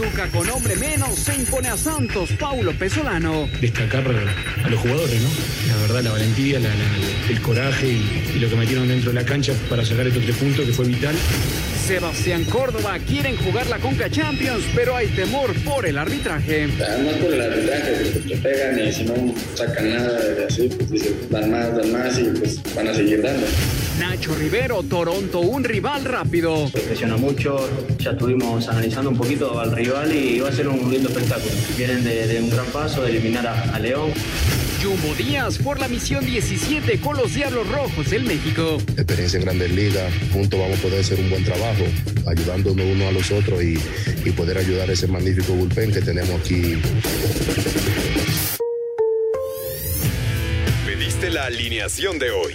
Pachuca con hombre menos se impone a Santos, Paulo Pesolano. Destacar a los jugadores, ¿no? La verdad, la valentía, el coraje y, y lo que metieron dentro de la cancha para sacar estos tres puntos que fue vital. Sebastián Córdoba quieren jugar la Conca Champions, pero hay temor por el arbitraje. No por el arbitraje, porque te pegan y si no sacan nada de así, pues dicen, dan más, dan más y pues van a seguir dando. Nacho Rivero, Toronto, un rival rápido. Presiona mucho, ya estuvimos analizando un poquito al rival y va a ser un lindo espectáculo. Vienen de, un gran paso, de eliminar a, a León. Jumbo Díaz por la misión 17 con los Diablos Rojos del México. Experiencia en Grandes Ligas, juntos vamos a poder hacer un buen trabajo, ayudándonos uno a los otros y, y poder ayudar a ese magnífico bullpen que tenemos aquí. Pediste la alineación de hoy.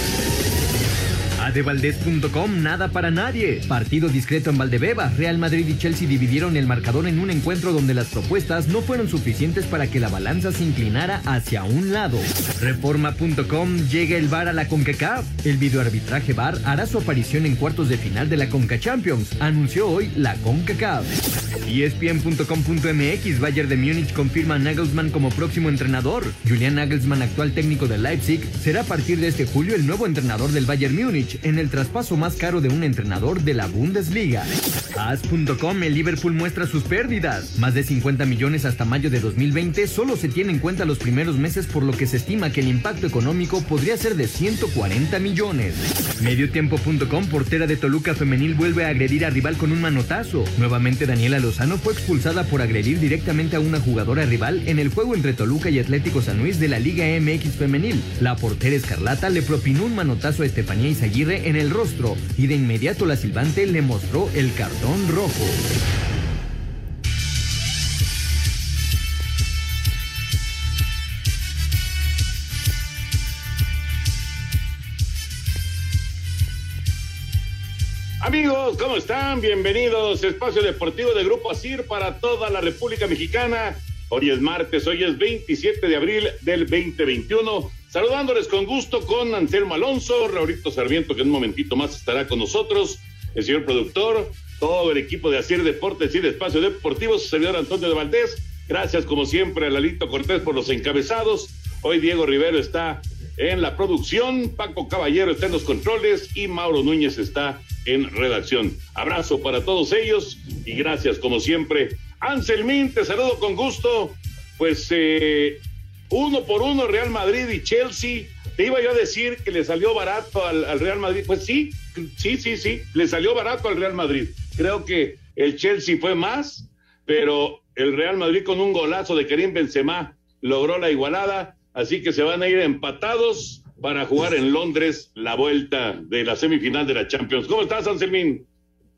Adevaldez.com, nada para nadie. Partido discreto en Valdebeba. Real Madrid y Chelsea dividieron el marcador en un encuentro donde las propuestas no fueron suficientes para que la balanza se inclinara hacia un lado. Reforma.com, llega el VAR a la CONCACAF. El videoarbitraje VAR hará su aparición en cuartos de final de la CONCA Champions, anunció hoy la CONCACAF. ESPN.com.mx, Bayern de Múnich confirma a Nagelsmann como próximo entrenador. Julian Nagelsmann, actual técnico de Leipzig, será a partir de este julio el nuevo entrenador del Bayern Múnich en el traspaso más caro de un entrenador de la Bundesliga. As.com, el Liverpool muestra sus pérdidas. Más de 50 millones hasta mayo de 2020 solo se tiene en cuenta los primeros meses por lo que se estima que el impacto económico podría ser de 140 millones. Mediotiempo.com, portera de Toluca femenil vuelve a agredir a rival con un manotazo. Nuevamente Daniela Lozano fue expulsada por agredir directamente a una jugadora rival en el juego entre Toluca y Atlético San Luis de la Liga MX femenil. La portera escarlata le propinó un manotazo a Estefanía En el rostro y de inmediato la silbante le mostró el cartón rojo. Amigos, ¿cómo están? Bienvenidos a Espacio Deportivo de Grupo ASIR para toda la República Mexicana. Hoy es martes, hoy es 27 de abril del 2021. Saludándoles con gusto con Anselmo Alonso, Raulito Sarmiento, que en un momentito más estará con nosotros, el señor productor, todo el equipo de Asir Deportes y de Espacio Deportivo, su servidor Antonio de Valdés. Gracias, como siempre, a Lalito Cortés por los encabezados. Hoy Diego Rivero está en la producción, Paco Caballero está en los controles y Mauro Núñez está en redacción. Abrazo para todos ellos y gracias, como siempre. Anselmín, te saludo con gusto. Pues eh, uno por uno Real Madrid y Chelsea. Te iba yo a decir que le salió barato al, Real Madrid. Pues sí, sí, sí, sí, le salió barato al Real Madrid. Creo que el Chelsea fue más, pero el Real Madrid con un golazo de Karim Benzema logró la igualada, así que se van a ir empatados para jugar en Londres la vuelta de la semifinal de la Champions. ¿Cómo estás, Anselmín?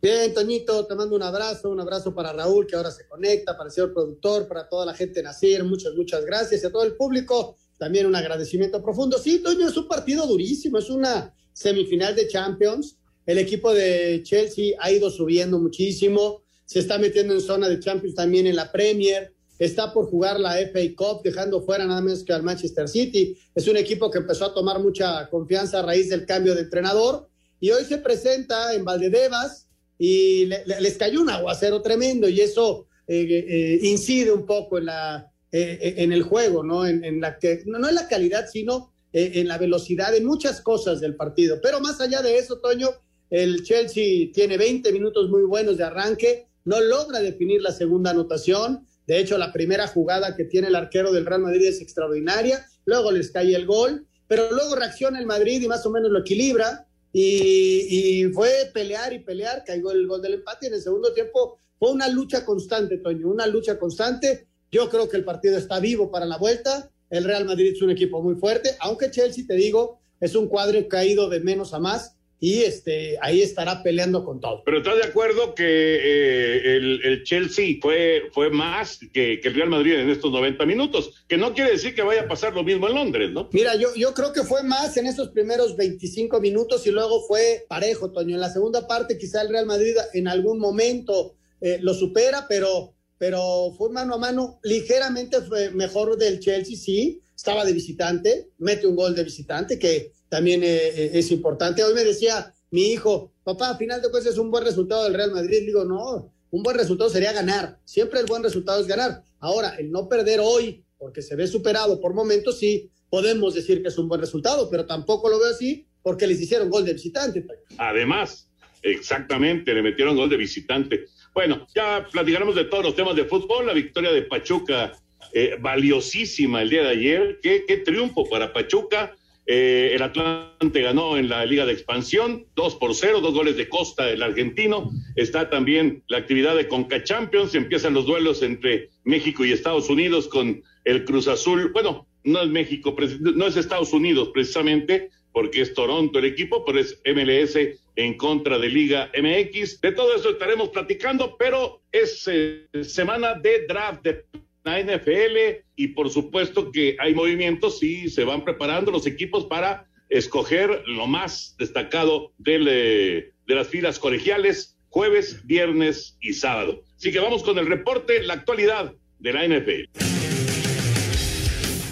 Bien, Toñito, te mando un abrazo, un abrazo para Raúl, que ahora se conecta, para el señor productor, para toda la gente de Nacir, muchas, muchas gracias y a todo el público, también un agradecimiento profundo. Sí, Toño, es un partido durísimo, es una semifinal de Champions. El equipo de Chelsea ha ido subiendo muchísimo, se está metiendo en zona de Champions también en la Premier, está por jugar la FA Cup, dejando fuera nada menos que al Manchester City. Es un equipo que empezó a tomar mucha confianza a raíz del cambio de entrenador y hoy se presenta en Valdedevas y les cayó un aguacero tremendo y eso eh, eh, incide un poco en, la, eh, en el juego, ¿no? En, la que, no, en la calidad, sino en la velocidad, en muchas cosas del partido. Pero más allá de eso, Toño, el Chelsea tiene 20 minutos muy buenos de arranque, no logra definir la segunda anotación. De hecho, la primera jugada que tiene el arquero del Real Madrid es extraordinaria. Luego les cae el gol, pero luego reacciona el Madrid y más o menos lo equilibra y, fue pelear y pelear, cayó el gol del empate en el segundo tiempo fue una lucha constante, Toño, una lucha constante. Yo creo que el partido está vivo para la vuelta. El Real Madrid es un equipo muy fuerte, aunque Chelsea, te digo, es un cuadro caído de menos a más. Y este, ahí estará peleando con todo. Pero ¿estás de acuerdo que eh, el, Chelsea fue, fue más que, el Real Madrid en estos 90 minutos? Que no quiere decir que vaya a pasar lo mismo en Londres, ¿no? Mira, yo, yo creo que fue más en esos primeros 25 minutos y luego fue parejo, Toño. En la segunda parte quizá el Real Madrid en algún momento eh, lo supera, pero, pero fue mano a mano ligeramente mejor del Chelsea, sí. Estaba de visitante, mete un gol de visitante que también eh, eh, es importante. Hoy me decía mi hijo, papá, a final de cuentas es un buen resultado del Real Madrid. Digo, no, un buen resultado sería ganar. Siempre el buen resultado es ganar. Ahora, el no perder hoy, porque se ve superado por momentos, sí, podemos decir que es un buen resultado, pero tampoco lo veo así porque les hicieron gol de visitante. Además, exactamente, le metieron gol de visitante. Bueno, ya platicaremos de todos los temas de fútbol. La victoria de Pachuca, eh, valiosísima el día de ayer. Qué, qué triunfo para Pachuca eh, el Atlante ganó en la Liga de Expansión, 2 por 0, dos goles de Costa, el argentino. Está también la actividad de Conca Champions. Empiezan los duelos entre México y Estados Unidos con el Cruz Azul. Bueno, no es México, no es Estados Unidos precisamente, porque es Toronto el equipo, pero es MLS en contra de Liga MX. De todo eso estaremos platicando, pero es eh, semana de draft de la NFL y por supuesto que hay movimientos y se van preparando los equipos para escoger lo más destacado de las filas colegiales jueves, viernes y sábado. Así que vamos con el reporte, la actualidad de la NFL.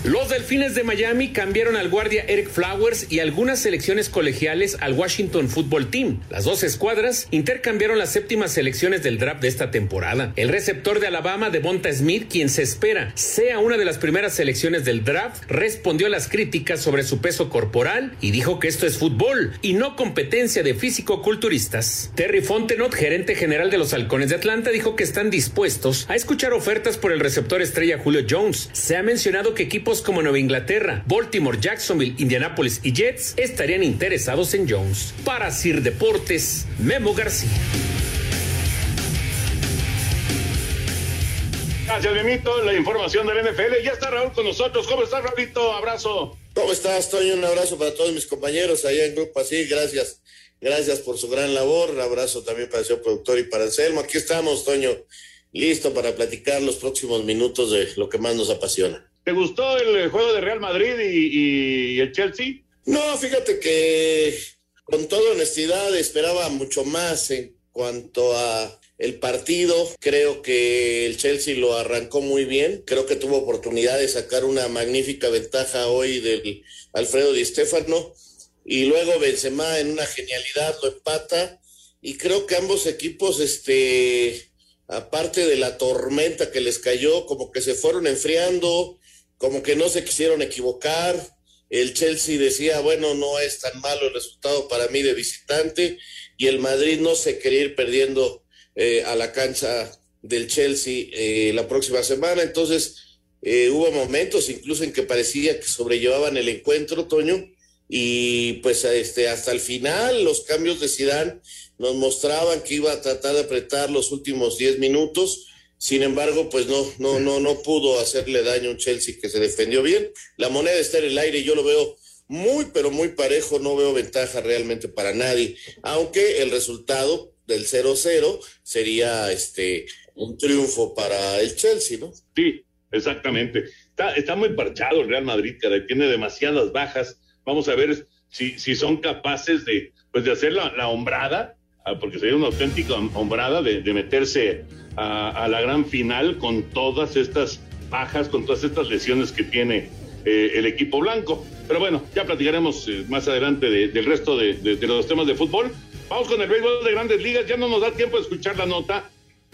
Los Delfines de Miami cambiaron al guardia Eric Flowers y algunas selecciones colegiales al Washington Football Team. Las dos escuadras intercambiaron las séptimas selecciones del draft de esta temporada. El receptor de Alabama, Devonta Smith, quien se espera sea una de las primeras selecciones del draft, respondió a las críticas sobre su peso corporal y dijo que esto es fútbol y no competencia de físico-culturistas. Terry Fontenot, gerente general de los Halcones de Atlanta, dijo que están dispuestos a escuchar ofertas por el receptor estrella Julio Jones. Se ha mencionado que equipos como Nueva Inglaterra, Baltimore, Jacksonville, Indianapolis y Jets estarían interesados en Jones. Para Sir Deportes, Memo García. Gracias, Memito. La información del NFL. Ya está Raúl con nosotros. ¿Cómo estás, Raulito? Abrazo. ¿Cómo estás, Toño? Un abrazo para todos mis compañeros allá en Grupo Así. Gracias. Gracias por su gran labor. abrazo también para el señor productor y para Anselmo. Aquí estamos, Toño. Listo para platicar los próximos minutos de lo que más nos apasiona. ¿Te gustó el juego de Real Madrid y, el Chelsea? No, fíjate que con toda honestidad esperaba mucho más en cuanto a el partido. Creo que el Chelsea lo arrancó muy bien. Creo que tuvo oportunidad de sacar una magnífica ventaja hoy del Alfredo Di Stefano. Y luego Benzema en una genialidad lo empata. Y creo que ambos equipos, este, aparte de la tormenta que les cayó, como que se fueron enfriando como que no se quisieron equivocar. El Chelsea decía, bueno, no es tan malo el resultado para mí de visitante, y el Madrid no se quería ir perdiendo eh, a la cancha del Chelsea eh, la próxima semana. Entonces, eh, hubo momentos incluso en que parecía que sobrellevaban el encuentro, Toño, y pues este, hasta el final los cambios de Zidane nos mostraban que iba a tratar de apretar los últimos 10 minutos sin embargo, pues no, no, no, no pudo hacerle daño a un Chelsea que se defendió bien. La moneda está en el aire y yo lo veo muy, pero muy parejo. No veo ventaja realmente para nadie. Aunque el resultado del 0-0 sería este un triunfo para el Chelsea, ¿no? Sí, exactamente. Está, está muy parchado el Real Madrid, que tiene demasiadas bajas. Vamos a ver si, si son capaces de, pues de hacer la, la hombrada, ah, porque sería una auténtica hombrada de, de meterse a, la gran final con todas estas bajas, con todas estas lesiones que tiene eh, el equipo blanco. Pero bueno, ya platicaremos eh, más adelante del resto de, los temas de fútbol. Vamos con el béisbol de grandes ligas. Ya no nos da tiempo de escuchar la nota,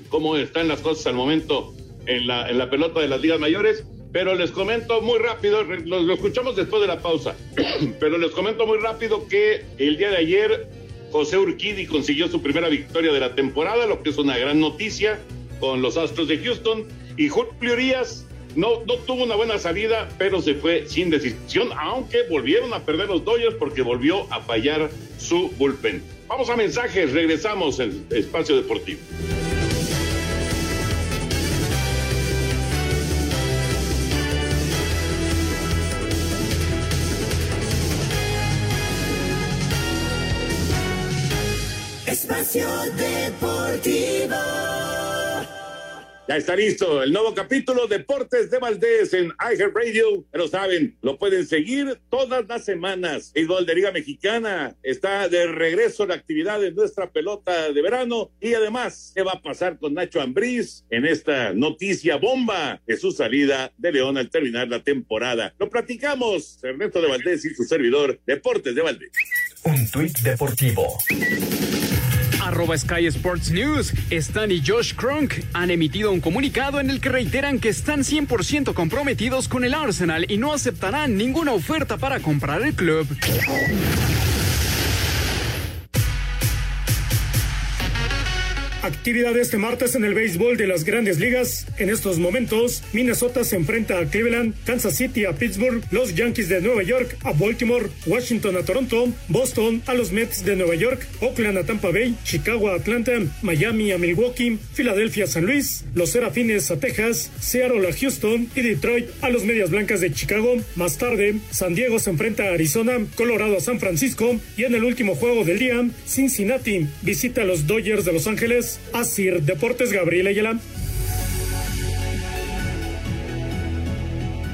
cómo están las cosas al momento en la, en la pelota de las ligas mayores. Pero les comento muy rápido, lo, lo escuchamos después de la pausa, pero les comento muy rápido que el día de ayer José Urquidi consiguió su primera victoria de la temporada, lo que es una gran noticia con los Astros de Houston. Y Julio Urias no, no tuvo una buena salida, pero se fue sin decisión, aunque volvieron a perder los Dodgers porque volvió a fallar su bullpen. Vamos a mensajes, regresamos en Espacio Deportivo. Espacio Deportivo. Ya está listo el nuevo capítulo Deportes de Valdés en Radio. Pero saben, lo pueden seguir todas las semanas. El gol de Liga Mexicana está de regreso a la actividad de nuestra pelota de verano. Y además, ¿qué va a pasar con Nacho Ambriz en esta noticia bomba de su salida de León al terminar la temporada? Lo platicamos, Ernesto de Valdés y su servidor, Deportes de Valdés. Un tuit deportivo arroba Sky Sports News, Stan y Josh Kronk han emitido un comunicado en el que reiteran que están 100% comprometidos con el Arsenal y no aceptarán ninguna oferta para comprar el club. Actividad este martes en el béisbol de las grandes ligas. En estos momentos, Minnesota se enfrenta a Cleveland, Kansas City a Pittsburgh, los Yankees de Nueva York a Baltimore, Washington a Toronto, Boston a los Mets de Nueva York, Oakland a Tampa Bay, Chicago a Atlanta, Miami a Milwaukee, Filadelfia a San Luis, los Serafines a Texas, Seattle a Houston y Detroit a los Medias Blancas de Chicago. Más tarde, San Diego se enfrenta a Arizona, Colorado a San Francisco y en el último juego del día, Cincinnati visita a los Dodgers de Los Ángeles Asir Deportes Gabriel Ayala.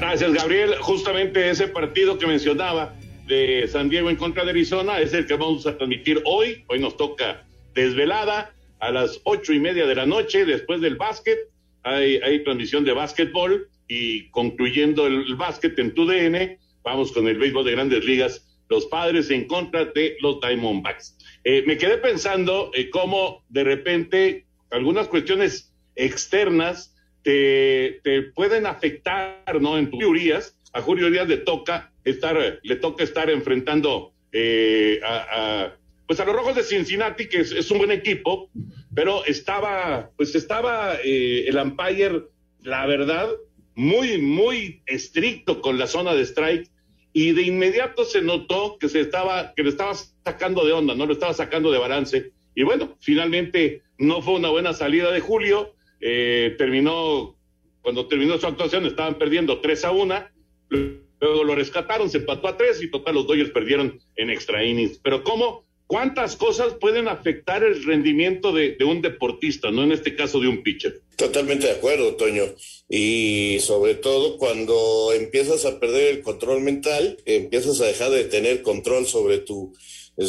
Gracias, Gabriel. Justamente ese partido que mencionaba de San Diego en contra de Arizona es el que vamos a transmitir hoy. Hoy nos toca desvelada a las ocho y media de la noche después del básquet. Hay, transmisión de básquetbol y concluyendo el, básquet en TUDN, vamos con el béisbol de grandes ligas. Los padres en contra de los Diamondbacks. Eh, me quedé pensando eh, cómo de repente algunas cuestiones externas te, pueden afectar, ¿no? En tus teorías. A Julio Díaz le toca estar, le toca estar enfrentando eh, a, pues a los Rojos de Cincinnati, que es, un buen equipo, pero estaba, pues estaba el umpire, la verdad, muy, muy estricto con la zona de strike y de inmediato se notó que se estaba, que le estaba sacando de onda, no lo estaba sacando de balance. Y bueno, finalmente no fue una buena salida de Julio. Eh, terminó, cuando terminó su actuación, estaban perdiendo 3 a 1. Luego lo rescataron, se empató a 3 y total los Dodgers perdieron en extra innings. Pero ¿cómo? ¿Cuántas cosas pueden afectar el rendimiento de, un deportista, no en este caso de un pitcher? Totalmente de acuerdo, Toño. Y sobre todo cuando empiezas a perder el control mental, empiezas a dejar de tener control sobre tus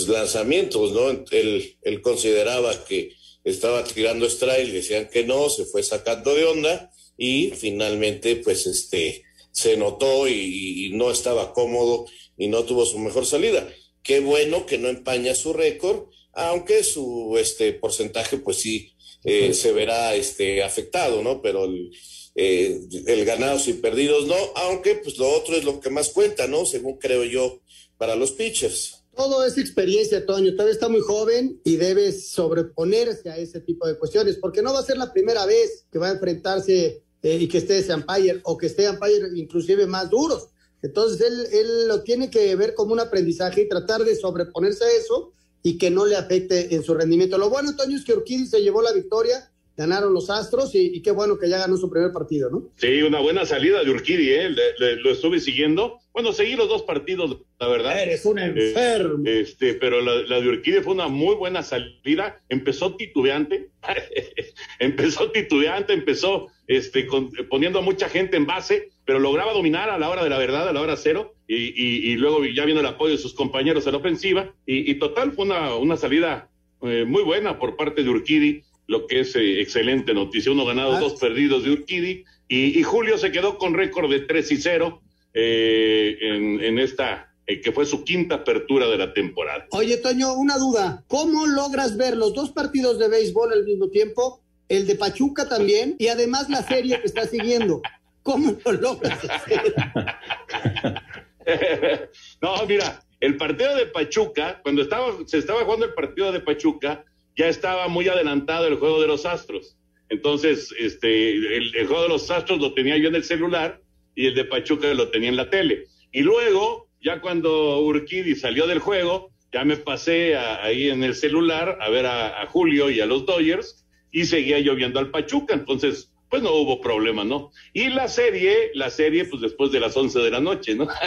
lanzamientos, ¿no? Él, consideraba que estaba tirando strike, decían que no, se fue sacando de onda y finalmente, pues, este, se notó y no estaba cómodo y no tuvo su mejor salida Qué bueno que no empaña su récord, aunque su este porcentaje, pues sí, eh, se verá este afectado, ¿no? Pero el, eh, el ganados y perdidos no, aunque pues lo otro es lo que más cuenta, ¿no? Según creo yo, para los pitchers. Todo es experiencia, Toño. Todavía está muy joven y debe sobreponerse a ese tipo de cuestiones, porque no va a ser la primera vez que va a enfrentarse eh, y que esté ese umpire o que esté umpire inclusive más duros. Entonces él, él lo tiene que ver como un aprendizaje y tratar de sobreponerse a eso y que no le afecte en su rendimiento. Lo bueno, Antonio, es que Urquidi se llevó la victoria, ganaron los Astros y, qué bueno que ya ganó su primer partido, ¿no? Sí, una buena salida de Urquidi, ¿eh? lo estuve siguiendo. Bueno, seguí los dos partidos, la verdad. Eres un eh, enfermo. este, pero la, la de Urquidi fue una muy buena salida. Empezó titubeante, empezó titubeante, empezó este, poniendo a mucha gente en base pero lograba dominar a la hora de la verdad, a la hora cero, y, luego ya viendo el apoyo de sus compañeros en la ofensiva, y, total fue una, salida eh, muy buena por parte de Urquidi, lo que es eh, excelente noticia, uno ganado, ah. dos perdidos de Urquidi, y, Julio se quedó con récord de 3 y 0 eh, en, esta que fue su quinta apertura de la temporada. Oye, Toño, una duda. ¿Cómo logras ver los dos partidos de béisbol al mismo tiempo? El de Pachuca también, y además la serie que está siguiendo. ¿Cómo lo logras no, mira, el partido de Pachuca, cuando estaba, se estaba jugando el partido de Pachuca, ya estaba muy adelantado el juego de los Astros. Entonces, este, el, juego de los Astros lo tenía yo en el celular y el de Pachuca lo tenía en la tele. Y luego, ya cuando Urquidi salió del juego, ya me pasé ahí en el celular a ver a, a, Julio y a los Dodgers y seguía lloviendo al Pachuca. Entonces, pues no hubo problema, ¿no? Y la serie, la serie, pues después de las 11 de la noche, ¿no?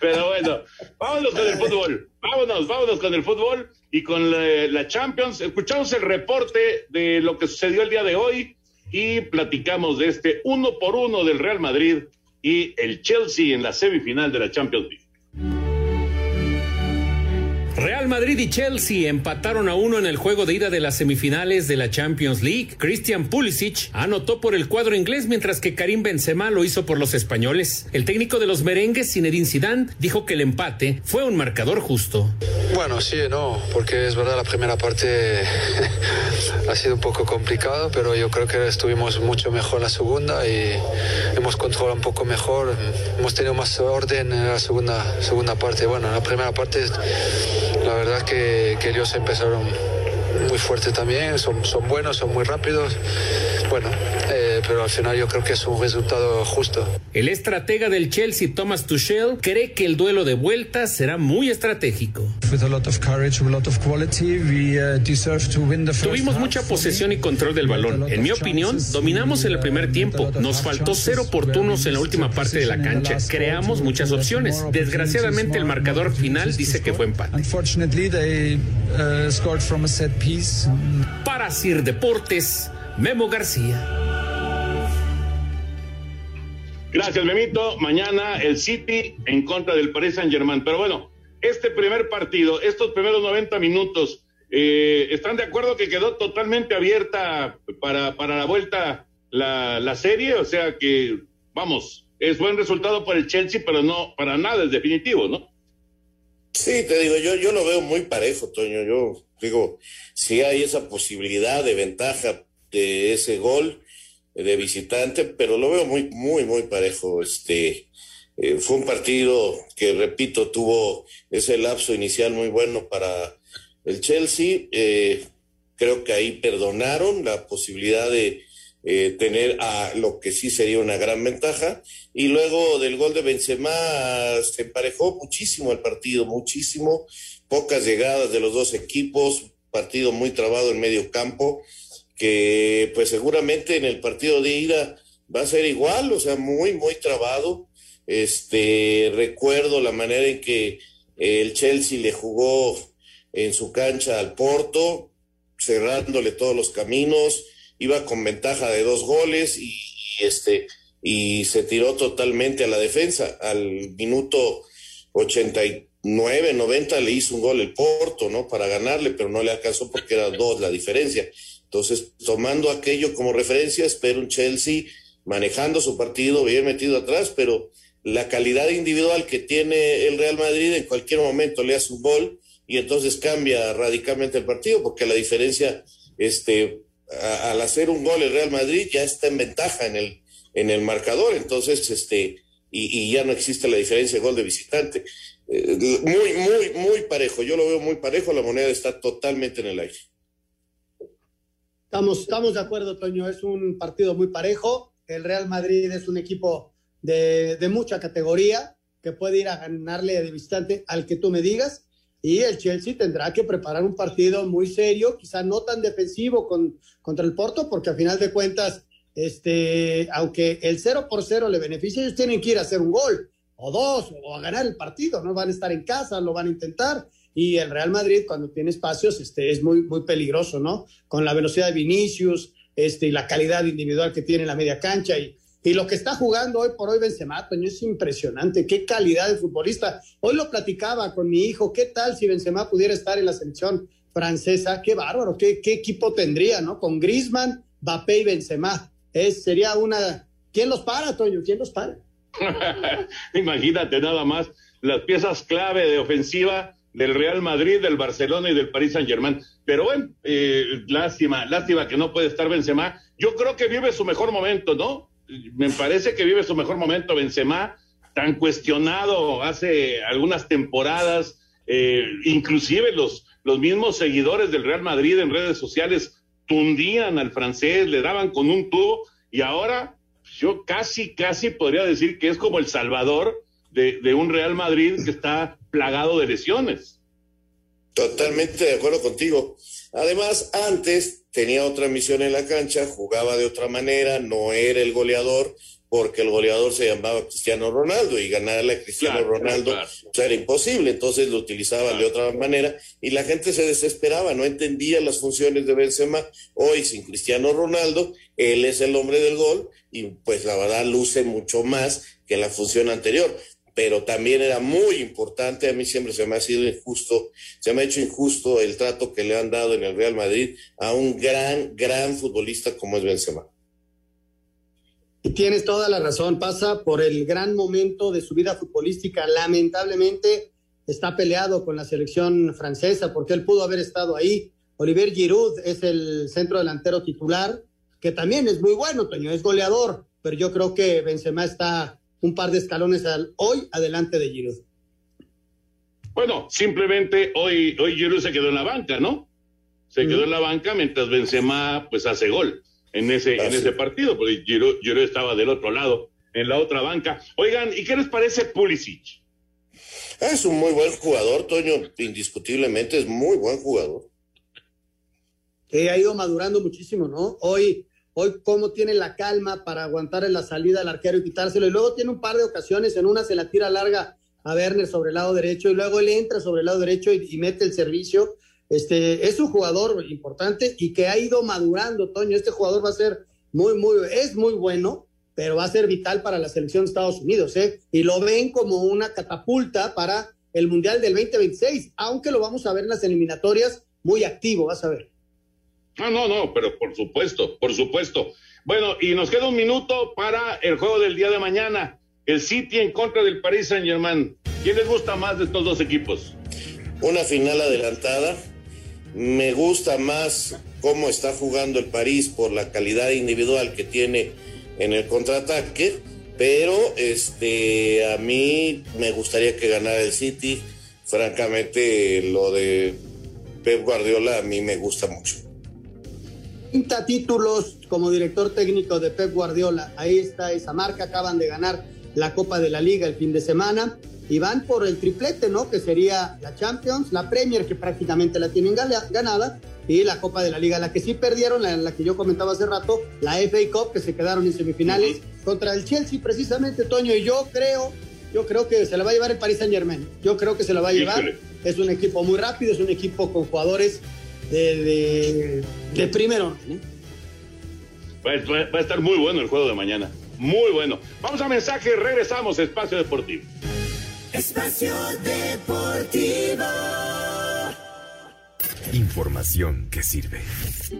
Pero bueno, vámonos con el fútbol. Vámonos, vámonos con el fútbol y con la, la, Champions. Escuchamos el reporte de lo que sucedió el día de hoy y platicamos de este uno por uno del Real Madrid y el Chelsea en la semifinal de la Champions League. Real Madrid y Chelsea empataron a uno en el juego de ida de las semifinales de la Champions League. Christian Pulisic anotó por el cuadro inglés mientras que Karim Benzema lo hizo por los españoles. El técnico de los merengues, Zinedine Zidane, dijo que el empate fue un marcador justo. Bueno, sí, no, porque es verdad la primera parte ha sido un poco complicado, pero yo creo que estuvimos mucho mejor la segunda y hemos controlado un poco mejor, hemos tenido más orden en la segunda segunda parte. Bueno, en la primera parte la verdad que, que ellos empezaron muy fuerte también, son, son buenos, son muy rápidos. Bueno, pero al final yo creo que es un resultado justo. El estratega del Chelsea, Thomas Tuchel, cree que el duelo de vuelta será muy estratégico. Tuvimos mucha posesión y control del balón. En mi opinión, dominamos en el primer tiempo. Nos faltó ser oportunos en la última parte de la cancha. Creamos muchas opciones. Desgraciadamente, el marcador final dice que fue empate. Para Sir Deportes, Memo García. Gracias, Memito. Mañana el City en contra del Paris Saint Germain. Pero bueno, este primer partido, estos primeros 90 minutos, eh, ¿están de acuerdo que quedó totalmente abierta para, para la vuelta la, la serie? O sea que, vamos, es buen resultado para el Chelsea, pero no para nada es definitivo, ¿no? Sí, te digo, yo, yo lo veo muy parejo, Toño. Yo digo, si hay esa posibilidad de ventaja de ese gol de visitante, pero lo veo muy, muy, muy parejo. Este eh, fue un partido que, repito, tuvo ese lapso inicial muy bueno para el Chelsea. Eh, creo que ahí perdonaron la posibilidad de eh, tener a lo que sí sería una gran ventaja. Y luego del gol de Benzema se emparejó muchísimo el partido, muchísimo. Pocas llegadas de los dos equipos, partido muy trabado en medio campo que pues seguramente en el partido de ida va a ser igual, o sea, muy, muy trabado. Este, recuerdo la manera en que el Chelsea le jugó en su cancha al Porto, cerrándole todos los caminos, iba con ventaja de dos goles y, este, y se tiró totalmente a la defensa. Al minuto 89, 90 le hizo un gol el Porto, ¿no? Para ganarle, pero no le alcanzó porque era dos la diferencia. Entonces, tomando aquello como referencia, espero un Chelsea manejando su partido, bien metido atrás, pero la calidad individual que tiene el Real Madrid en cualquier momento le hace un gol y entonces cambia radicalmente el partido, porque la diferencia, este, al hacer un gol el Real Madrid ya está en ventaja en el, en el marcador, entonces, este, y, ya no existe la diferencia de gol de visitante. Eh, muy, muy, muy parejo, yo lo veo muy parejo, la moneda está totalmente en el aire. Estamos, estamos de acuerdo, Toño. Es un partido muy parejo. El Real Madrid es un equipo de, de, mucha categoría que puede ir a ganarle de visitante al que tú me digas. Y el Chelsea tendrá que preparar un partido muy serio, quizá no tan defensivo con, contra el Porto, porque a final de cuentas, este, aunque el 0 por 0 le beneficia, ellos tienen que ir a hacer un gol o dos o a ganar el partido. No van a estar en casa, lo van a intentar y el Real Madrid cuando tiene espacios este, es muy, muy peligroso, ¿no? Con la velocidad de Vinicius este, y la calidad individual que tiene en la media cancha y, y lo que está jugando hoy por hoy Benzema, Toño, es impresionante, qué calidad de futbolista. Hoy lo platicaba con mi hijo, qué tal si Benzema pudiera estar en la selección francesa, qué bárbaro, qué, qué equipo tendría, ¿no? Con Griezmann, Mbappé y Benzema. Es, sería una... ¿Quién los para, Toño? ¿Quién los para? Imagínate nada más las piezas clave de ofensiva del Real Madrid, del Barcelona y del Paris Saint Germain. Pero bueno, eh, lástima, lástima que no puede estar Benzema. Yo creo que vive su mejor momento, ¿no? Me parece que vive su mejor momento Benzema, tan cuestionado hace algunas temporadas, eh, inclusive los, los mismos seguidores del Real Madrid en redes sociales tundían al francés, le daban con un tubo y ahora yo casi, casi podría decir que es como el Salvador de, un Real Madrid que está plagado de lesiones. Totalmente de acuerdo contigo. Además, antes tenía otra misión en la cancha, jugaba de otra manera, no era el goleador, porque el goleador se llamaba Cristiano Ronaldo y ganarle a Cristiano Ronaldo pues, era imposible, entonces lo utilizaban de otra manera y la gente se desesperaba, no entendía las funciones de Benzema. Hoy sin Cristiano Ronaldo, él es el hombre del gol y pues la verdad luce mucho más que la función anterior pero también era muy importante, a mí siempre se me ha sido injusto, se me ha hecho injusto el trato que le han dado en el Real Madrid a un gran, gran futbolista como es Benzema. Y tienes toda la razón, pasa por el gran momento de su vida futbolística, lamentablemente está peleado con la selección francesa porque él pudo haber estado ahí. Olivier Giroud es el centro delantero titular, que también es muy bueno, Toño, es goleador, pero yo creo que Benzema está un par de escalones al, hoy adelante de Giroud. Bueno, simplemente hoy, hoy Giroud se quedó en la banca, ¿no? Se quedó en la banca mientras Benzema pues hace gol en ese, en ese partido, porque Giroud, Giroud estaba del otro lado, en la otra banca. Oigan, ¿y qué les parece Pulisic? Es un muy buen jugador, Toño, indiscutiblemente es muy buen jugador. Que ha ido madurando muchísimo, ¿no? Hoy Hoy cómo tiene la calma para aguantar en la salida al arquero y quitárselo. Y luego tiene un par de ocasiones, en una se la tira larga a Werner sobre el lado derecho y luego él entra sobre el lado derecho y, mete el servicio. Este, es un jugador importante y que ha ido madurando, Toño. Este jugador va a ser muy, muy, es muy bueno, pero va a ser vital para la selección de Estados Unidos, ¿eh? Y lo ven como una catapulta para el Mundial del 2026, aunque lo vamos a ver en las eliminatorias muy activo, vas a ver. Ah, no, no, pero por supuesto, por supuesto. Bueno, y nos queda un minuto para el juego del día de mañana. El City en contra del Paris Saint Germain. ¿Quién les gusta más de estos dos equipos? Una final adelantada. Me gusta más cómo está jugando el París por la calidad individual que tiene en el contraataque, pero este a mí me gustaría que ganara el City. Francamente, lo de Pep Guardiola a mí me gusta mucho. 30 títulos como director técnico de Pep Guardiola. Ahí está esa marca. Acaban de ganar la Copa de la Liga el fin de semana y van por el triplete, ¿no? Que sería la Champions, la Premier, que prácticamente la tienen ganada, y la Copa de la Liga. La que sí perdieron, la, la que yo comentaba hace rato, la FA Cup, que se quedaron en semifinales contra el Chelsea, precisamente, Toño. Y yo creo, yo creo que se la va a llevar el Paris Saint Germain. Yo creo que se la va a llevar. Es un equipo muy rápido, es un equipo con jugadores de, de, primero. Va, a estar muy bueno el juego de mañana. Muy bueno. Vamos a mensaje, regresamos, Espacio Deportivo. Espacio Deportivo. Información que sirve.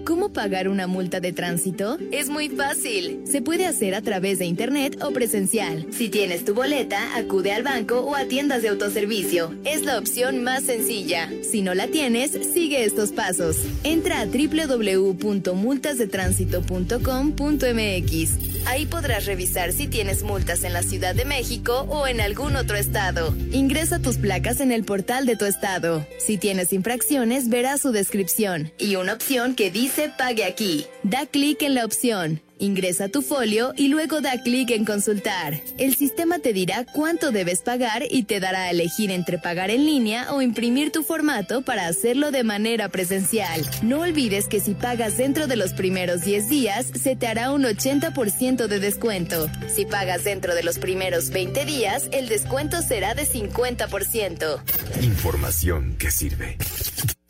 ¿Cómo pagar una multa de tránsito? Es muy fácil. Se puede hacer a través de internet o presencial. Si tienes tu boleta, acude al banco o a tiendas de autoservicio. Es la opción más sencilla. Si no la tienes, sigue estos pasos. Entra a www.multasdetransito.com.mx. Ahí podrás revisar si tienes multas en la Ciudad de México o en algún otro estado. Ingresa tus placas en el portal de tu estado. Si tienes infracciones, verás su descripción y una opción que dice Pague aquí. Da clic en la opción. Ingresa tu folio y luego da clic en consultar. El sistema te dirá cuánto debes pagar y te dará a elegir entre pagar en línea o imprimir tu formato para hacerlo de manera presencial. No olvides que si pagas dentro de los primeros 10 días, se te hará un 80% de descuento. Si pagas dentro de los primeros 20 días, el descuento será de 50%. Información que sirve.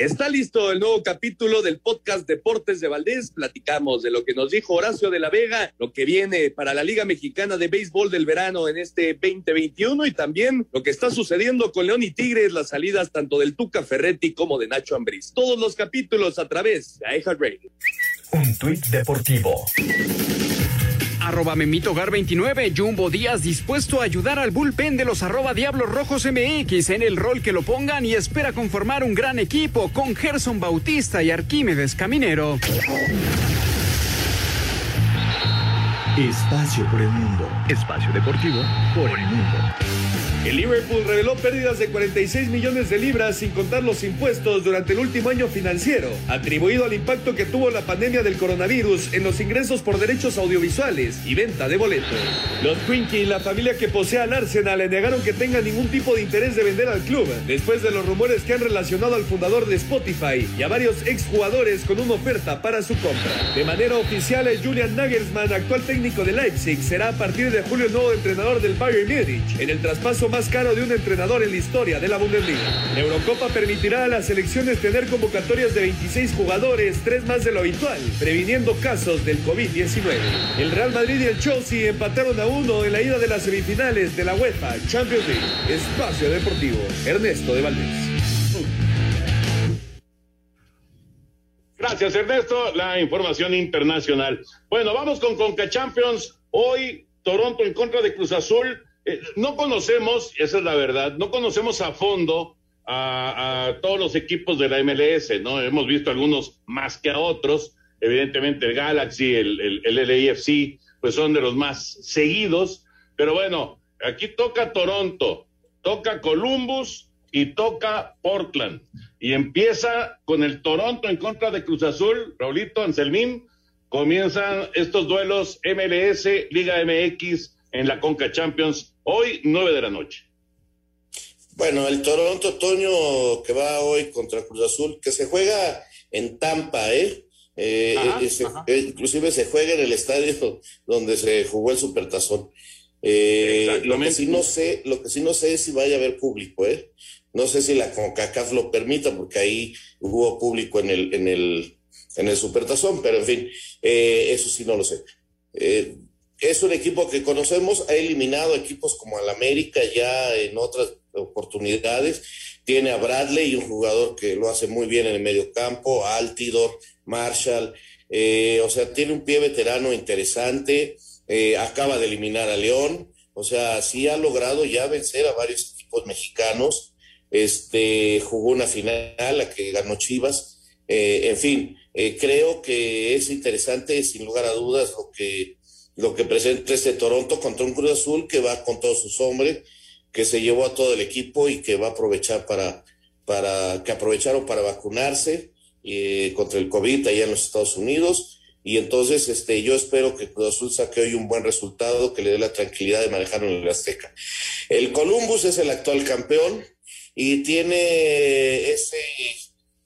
Está listo el nuevo capítulo del podcast Deportes de Valdés. Platicamos de lo que nos dijo Horacio de la Vega, lo que viene para la Liga Mexicana de Béisbol del verano en este 2021 y también lo que está sucediendo con León y Tigres, las salidas tanto del Tuca Ferretti como de Nacho Ambriz. Todos los capítulos a través de iHeartRadio. Un tuit deportivo arroba memitogar29, Jumbo Díaz dispuesto a ayudar al bullpen de los arroba Diablos Rojos MX en el rol que lo pongan y espera conformar un gran equipo con Gerson Bautista y Arquímedes Caminero. Espacio por el mundo. Espacio deportivo por el mundo. El Liverpool reveló pérdidas de 46 millones de libras sin contar los impuestos durante el último año financiero, atribuido al impacto que tuvo la pandemia del coronavirus en los ingresos por derechos audiovisuales y venta de boletos. Los Twinkie y la familia que posee al Arsenal negaron que tenga ningún tipo de interés de vender al club, después de los rumores que han relacionado al fundador de Spotify y a varios exjugadores con una oferta para su compra. De manera oficial, Julian Nagelsmann, actual técnico de Leipzig, será a partir de julio el nuevo entrenador del Bayern Múnich en el traspaso más caro de un entrenador en la historia de la Bundesliga. Eurocopa permitirá a las selecciones tener convocatorias de 26 jugadores, tres más de lo habitual, previniendo casos del COVID-19. El Real Madrid y el Chelsea empataron a uno en la ida de las semifinales de la UEFA Champions League. Espacio Deportivo, Ernesto de Valdés. Gracias, Ernesto. La información internacional. Bueno, vamos con Conca Champions. Hoy, Toronto en contra de Cruz Azul. Eh, no conocemos, esa es la verdad, no conocemos a fondo a, todos los equipos de la MLS, ¿no? Hemos visto algunos más que a otros. Evidentemente, el Galaxy, el, el, el LAFC, pues son de los más seguidos. Pero bueno, aquí toca Toronto, toca Columbus y toca Portland. Y empieza con el Toronto en contra de Cruz Azul, Raulito Anselmín. Comienzan estos duelos MLS, Liga MX en la Conca Champions, hoy nueve de la noche. Bueno, el Toronto Toño que va hoy contra Cruz Azul, que se juega en Tampa, ¿eh? eh, ajá, se, eh, inclusive se juega en el estadio donde se jugó el Supertazón. Eh, lo que sí no sé, lo que sí no sé es si vaya a haber público, ¿eh? No sé si la CONCACAF lo permita, porque ahí hubo público en el, en el, en el Supertazón, pero en fin, eh, eso sí no lo sé. Eh, es un equipo que conocemos, ha eliminado equipos como al América ya en otras oportunidades. Tiene a Bradley, un jugador que lo hace muy bien en el medio campo, Altidor, Marshall. Eh, o sea, tiene un pie veterano interesante. Eh, acaba de eliminar a León. O sea, sí ha logrado ya vencer a varios equipos mexicanos. Este jugó una final, la que ganó Chivas. Eh, en fin, creo que es interesante, sin lugar a dudas, lo que lo que presenta este Toronto contra un Cruz Azul que va con todos sus hombres, que se llevó a todo el equipo y que va a aprovechar para, para que aprovecharon para vacunarse eh, contra el COVID allá en los Estados Unidos. Y entonces este, yo espero que Cruz Azul saque hoy un buen resultado que le dé la tranquilidad de manejarlo en el Azteca. El Columbus es el actual campeón y tiene ese,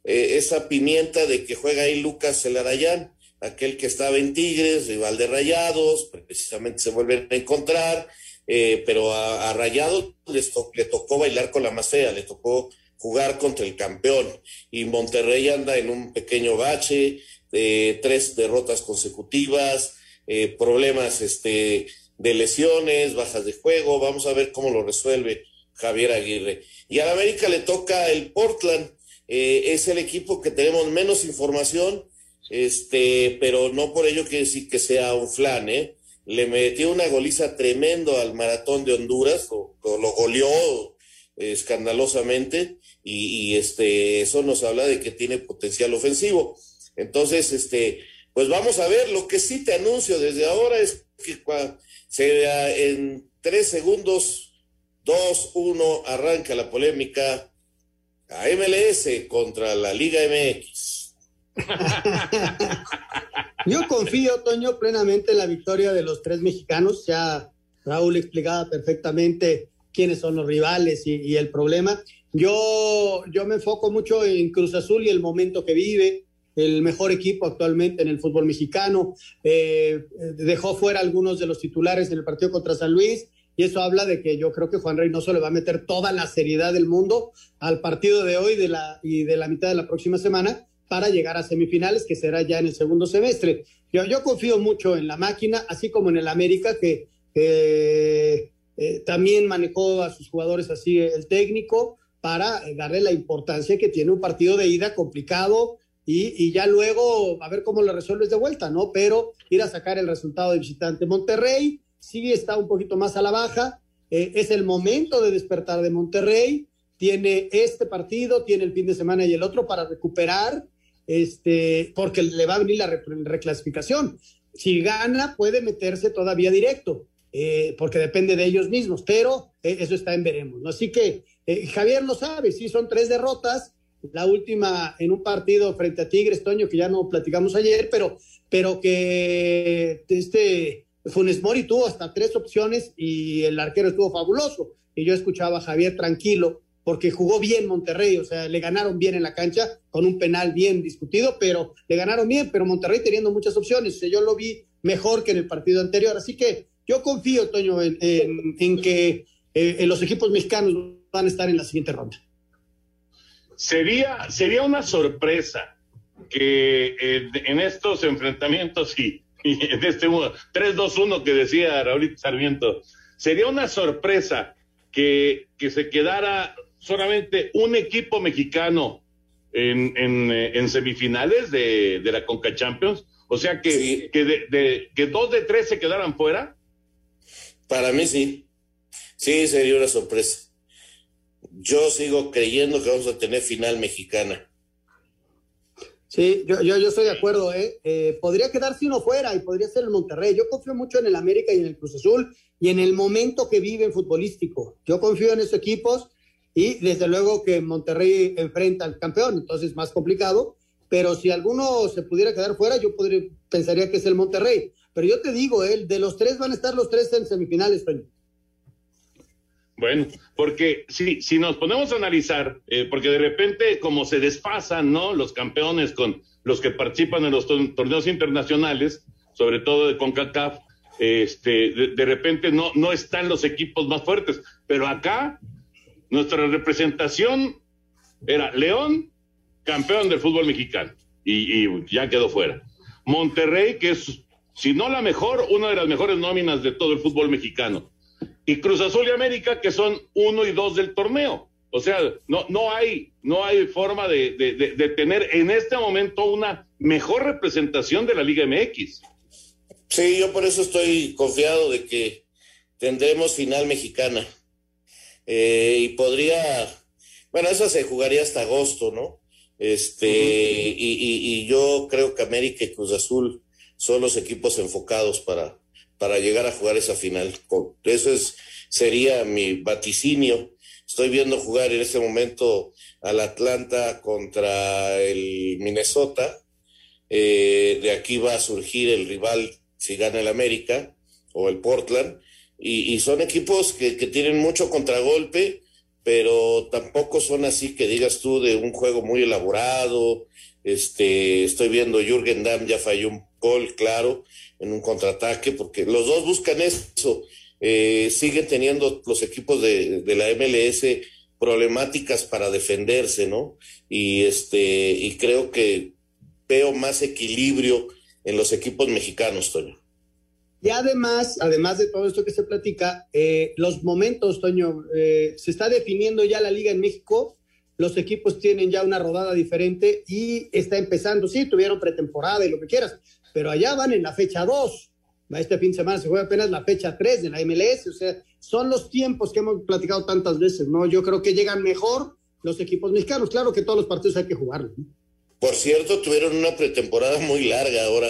eh, esa pimienta de que juega ahí Lucas Celarayán aquel que estaba en Tigres, rival de Rayados, precisamente se vuelven a encontrar, eh, pero a, a Rayados les le tocó bailar con la más fea, le tocó jugar contra el campeón y Monterrey anda en un pequeño bache, eh, tres derrotas consecutivas, eh, problemas este, de lesiones, bajas de juego, vamos a ver cómo lo resuelve Javier Aguirre. Y a la América le toca el Portland, eh, es el equipo que tenemos menos información, este, pero no por ello quiere decir que sea un flan, ¿eh? Le metió una goliza tremendo al maratón de Honduras, lo goleó eh, escandalosamente, y, este, eso nos habla de que tiene potencial ofensivo. Entonces, este, pues vamos a ver, lo que sí te anuncio desde ahora es que se, en tres segundos, dos, uno, arranca la polémica a MLS contra la Liga MX. Yo confío, Toño, plenamente en la victoria de los tres mexicanos. Ya Raúl explicaba perfectamente quiénes son los rivales y, el problema. Yo, yo me enfoco mucho en Cruz Azul y el momento que vive, el mejor equipo actualmente en el fútbol mexicano. Eh, dejó fuera algunos de los titulares en el partido contra San Luis. Y eso habla de que yo creo que Juan Reynoso le va a meter toda la seriedad del mundo al partido de hoy de la, y de la mitad de la próxima semana para llegar a semifinales, que será ya en el segundo semestre. Yo, yo confío mucho en la máquina, así como en el América, que eh, eh, también manejó a sus jugadores así el técnico para darle la importancia que tiene un partido de ida complicado y, y, ya luego a ver cómo lo resuelves de vuelta, ¿no? Pero ir a sacar el resultado de visitante Monterrey, sí está un poquito más a la baja, eh, es el momento de despertar de Monterrey, tiene este partido, tiene el fin de semana y el otro para recuperar este, porque le va a venir la reclasificación. Si gana, puede meterse todavía directo. eh, porque depende de ellos mismos, pero eh, eso está en veremos. ¿no? Así que eh, Javier lo sabe, sí, son tres derrotas, la última en un partido frente a Tigres, Toño, que ya no platicamos ayer, pero, pero que este Funes Mori tuvo hasta tres opciones y el arquero estuvo fabuloso. Y yo escuchaba a Javier tranquilo, porque jugó bien Monterrey, o sea, le ganaron bien en la cancha con un penal bien discutido, pero le ganaron bien, pero Monterrey teniendo muchas opciones, yo lo vi mejor que en el partido anterior, así que yo confío, Toño, en, que eh, los equipos mexicanos van a estar en la siguiente ronda. Sería, sería una sorpresa que eh, en estos enfrentamientos y, en este 3-2-1 que decía Raúl Sarmiento, sería una sorpresa que, que se quedara solamente un equipo mexicano en, en, eh, semifinales de, la Conca Champions. O sea que, que, de, que dos de tres se quedaran fuera. Para mí sí. Sí, sería una sorpresa. Yo sigo creyendo que vamos a tener final mexicana. Sí, yo, yo, yo estoy de acuerdo, ¿eh? ¿eh? Podría quedarse uno fuera y podría ser el Monterrey. Yo confío mucho en el América y en el Cruz Azul y en el momento que viven futbolístico. Yo confío en esos equipos y desde luego que Monterrey enfrenta al campeón, entonces más complicado, pero si alguno se pudiera quedar fuera, yo podría, pensaría que es el Monterrey. Pero yo te digo, ¿eh? de los tres van a estar los tres en semifinales, Toño. Bueno, porque si, si nos ponemos a analizar, eh, porque de repente como se desfasan, ¿no? Los campeones con los que participan en los torneos internacionales, sobre todo de CONCACAF, este, de, de, repente no, no están los equipos más fuertes. Pero acá nuestra representación era León, campeón del fútbol mexicano, y, ya quedó fuera. Monterrey, que es, si no la mejor, una de las mejores nóminas de todo el fútbol mexicano. Y Cruz Azul y América, que son uno y dos del torneo. O sea, no, no, hay, no hay forma de, de tener en este momento una mejor representación de la Liga MX. Sí, yo por eso estoy confiado de que tendremos final mexicana. Eh, y podría, bueno, eso se jugaría hasta agosto, ¿no? Este, y, yo creo que América y Cruz Azul son los equipos enfocados para, para llegar a jugar esa final. Eso es, sería mi vaticinio. Estoy viendo jugar en este momento al Atlanta contra el Minnesota. Eh, de aquí va a surgir el rival si gana el América o el Portland y, son equipos que, tienen mucho contragolpe, pero tampoco son así que digas tú de un juego muy elaborado. Este, estoy viendo Jürgen Damm ya falló un gol, claro, en un contraataque, porque los dos buscan eso. Eh, siguen teniendo los equipos de, de, la MLS problemáticas para defenderse, ¿no? Y este, y creo que veo más equilibrio en los equipos mexicanos, Toño. Y además, además de todo esto que se platica, eh, los momentos, Toño, eh, se está definiendo ya la liga en México, los equipos tienen ya una rodada diferente y está empezando, sí, tuvieron pretemporada y lo que quieras, pero allá van en la fecha 2. Este fin de semana se juega apenas la fecha 3 de la MLS, o sea, son los tiempos que hemos platicado tantas veces, ¿no? Yo creo que llegan mejor los equipos mexicanos, claro que todos los partidos hay que jugarlos. Por cierto, tuvieron una pretemporada muy larga ahora,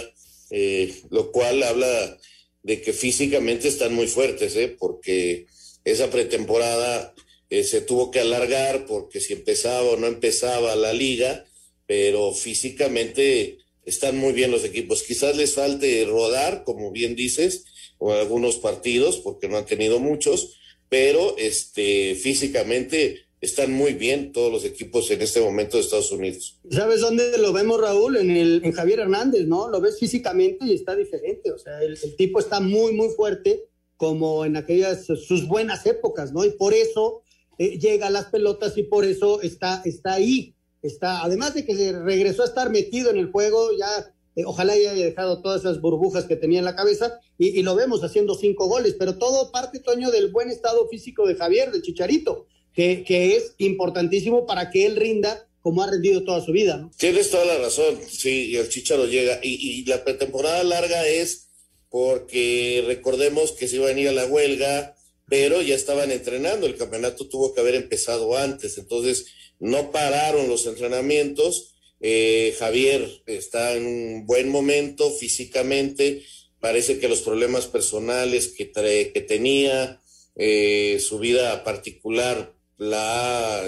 eh, lo cual habla de que físicamente están muy fuertes, ¿eh? porque esa pretemporada eh, se tuvo que alargar porque si empezaba o no empezaba la liga, pero físicamente están muy bien los equipos. Quizás les falte rodar, como bien dices, o algunos partidos, porque no han tenido muchos, pero este, físicamente están muy bien todos los equipos en este momento de Estados Unidos. ¿Sabes dónde lo vemos, Raúl? En, el, en Javier Hernández, ¿no? Lo ves físicamente y está diferente. O sea, el, tipo está muy, muy fuerte, como en aquellas sus buenas épocas, ¿no? Y por eso eh, llega a las pelotas y por eso está, está ahí. Está, además de que se regresó a estar metido en el juego, ya eh, ojalá haya dejado todas esas burbujas que tenía en la cabeza y, y, lo vemos haciendo cinco goles, pero todo parte, Toño, del buen estado físico de Javier, del Chicharito que, es importantísimo para que él rinda como ha rendido toda su vida. ¿no? Tienes toda la razón, sí, y el Chicharo llega. Y, la pretemporada larga es porque recordemos que se iban a ir a la huelga, pero ya estaban entrenando, el campeonato tuvo que haber empezado antes, entonces no pararon los entrenamientos. Eh, Javier está en un buen momento físicamente parece que los problemas personales que, trae, que tenía, eh, su vida particular la ha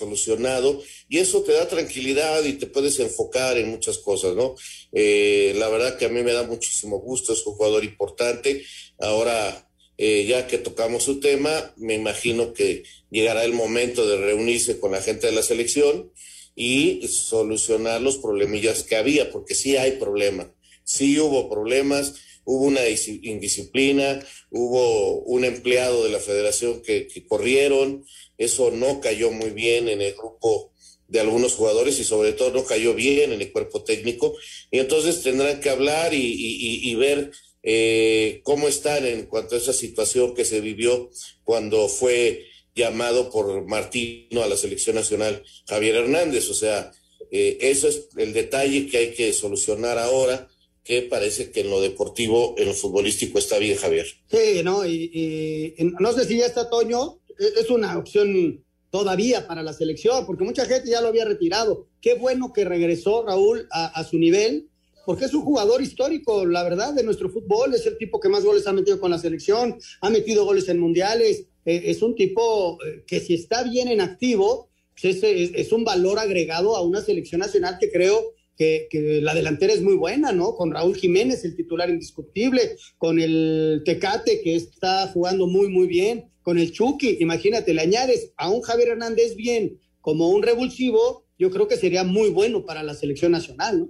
solucionado y eso te da tranquilidad y te puedes enfocar en muchas cosas, ¿no? Eh, la verdad que a mí me da muchísimo gusto, es un jugador importante. Ahora, eh, ya que tocamos su tema, me imagino que llegará el momento de reunirse con la gente de la selección y solucionar los problemillas que había, porque sí hay problema, sí hubo problemas, hubo una indisciplina, hubo un empleado de la federación que corrieron, eso no cayó muy bien en el grupo de algunos jugadores y sobre todo no cayó bien en el cuerpo técnico. Y entonces tendrán que hablar y, y, y ver eh, cómo están en cuanto a esa situación que se vivió cuando fue llamado por Martino a la selección nacional Javier Hernández. O sea, eh, eso es el detalle que hay que solucionar ahora que parece que en lo deportivo, en lo futbolístico está bien, Javier. Sí, ¿no? Y, y no sé si ya está Toño, es una opción todavía para la selección, porque mucha gente ya lo había retirado. Qué bueno que regresó Raúl a, su nivel, porque es un jugador histórico, la verdad, de nuestro fútbol. Es el tipo que más goles ha metido con la selección, ha metido goles en mundiales. Eh, es un tipo eh, que si está bien en activo, pues es, es, es, un valor agregado a una selección nacional que creo que, que, la delantera es muy buena, ¿no? Con Raúl Jiménez, el titular indiscutible, con el Tecate, que está jugando muy, muy bien con el Chucky, imagínate, le añades a un Javier Hernández bien como un revulsivo, yo creo que sería muy bueno para la selección nacional, ¿no?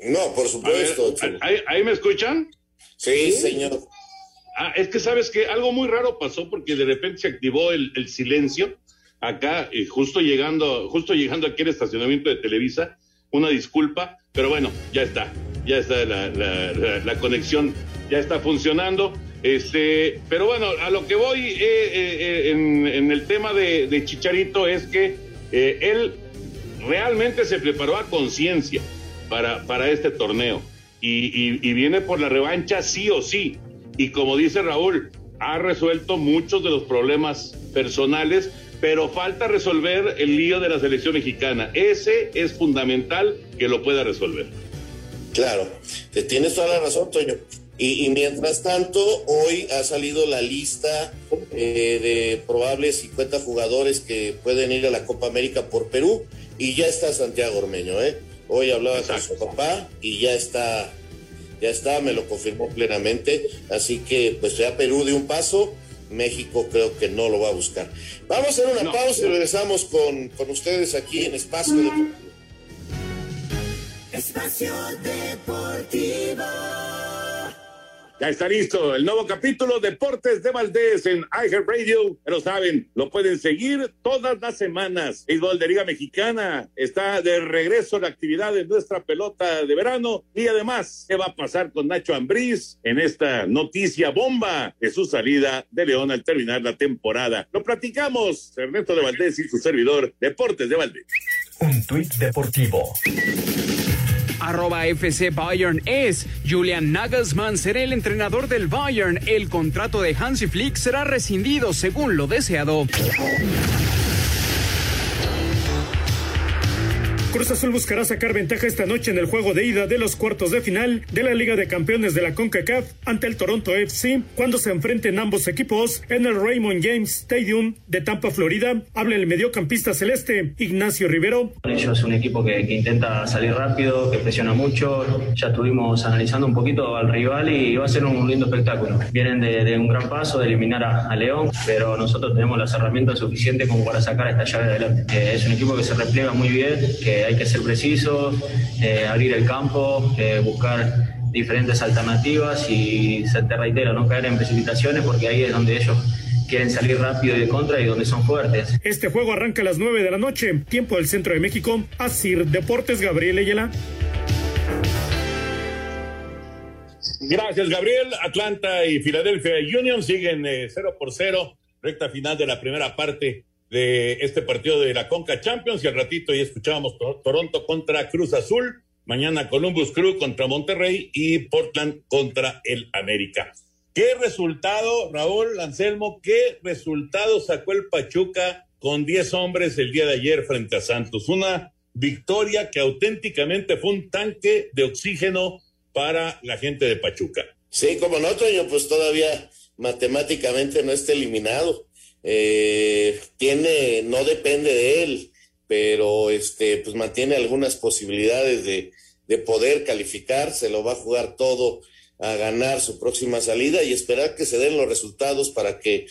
No, por supuesto. Ver, ¿ahí, ¿ahí, me escuchan? Sí, sí, señor. Ah, es que sabes que algo muy raro pasó porque de repente se activó el, el silencio acá, y justo llegando, justo llegando aquí al estacionamiento de Televisa, una disculpa, pero bueno, ya está, ya está la, conexión, ya está funcionando. Este, pero bueno, a lo que voy eh, eh, en, en, el tema de, Chicharito es que eh, él realmente se preparó a conciencia para, para este torneo y, y, viene por la revancha sí o sí. Y como dice Raúl, ha resuelto muchos de los problemas personales, pero falta resolver el lío de la selección mexicana. Ese es fundamental que lo pueda resolver. Claro, te tienes toda la razón, Toño. Y, y, mientras tanto, hoy ha salido la lista eh, de probables 50 jugadores que pueden ir a la Copa América por Perú y ya está Santiago Ormeño, ¿eh? Hoy hablaba Exacto. con su papá y ya está, ya está, me lo confirmó plenamente. Así que, pues ya Perú de un paso, México creo que no lo va a buscar. Vamos a hacer una no, pausa y regresamos con, con ustedes aquí en Espacio Deportivo. Espacio Deportivo. Ya está listo el nuevo capítulo Deportes de Valdés en iHeart Radio. Pero saben, lo pueden seguir todas las semanas. Béisbol de Liga Mexicana está de regreso la actividad de nuestra pelota de verano. Y además, ¿qué va a pasar con Nacho Ambriz en esta noticia bomba de su salida de León al terminar la temporada? Lo platicamos, Ernesto de Valdés y su servidor, Deportes de Valdés. Un tuit deportivo arroba FC Bayern es. Julian Nagelsmann será el entrenador del Bayern. El contrato de Hansi Flick será rescindido según lo deseado. Cruz Azul buscará sacar ventaja esta noche en el juego de ida de los cuartos de final de la Liga de Campeones de la CONCACAF ante el Toronto FC cuando se enfrenten ambos equipos en el Raymond James Stadium de Tampa, Florida. Habla el mediocampista celeste Ignacio Rivero. Ellos es un equipo que, que, intenta salir rápido, que presiona mucho. Ya estuvimos analizando un poquito al rival y va a ser un lindo espectáculo. Vienen de, de un gran paso de eliminar a, a, León, pero nosotros tenemos las herramientas suficientes como para sacar esta llave adelante. Eh, es un equipo que se repliega muy bien, que hay que ser precisos, eh, abrir el campo, eh, buscar diferentes alternativas y se te reitero, no caer en precipitaciones porque ahí es donde ellos quieren salir rápido y de contra y donde son fuertes. Este juego arranca a las 9 de la noche, tiempo del centro de México. Asir Deportes, Gabriel Ayala. Gracias, Gabriel. Atlanta y Philadelphia Union siguen eh, 0 por 0, recta final de la primera parte de este partido de la Conca Champions y al ratito ya escuchábamos Toronto contra Cruz Azul, mañana Columbus Crew contra Monterrey y Portland contra el América. ¿Qué resultado, Raúl Anselmo, qué resultado sacó el Pachuca con 10 hombres el día de ayer frente a Santos? Una victoria que auténticamente fue un tanque de oxígeno para la gente de Pachuca. Sí, como no, Toño, pues todavía matemáticamente no está eliminado. Eh, tiene, no depende de él, pero este, pues mantiene algunas posibilidades de, de poder calificar, se lo va a jugar todo a ganar su próxima salida y esperar que se den los resultados para que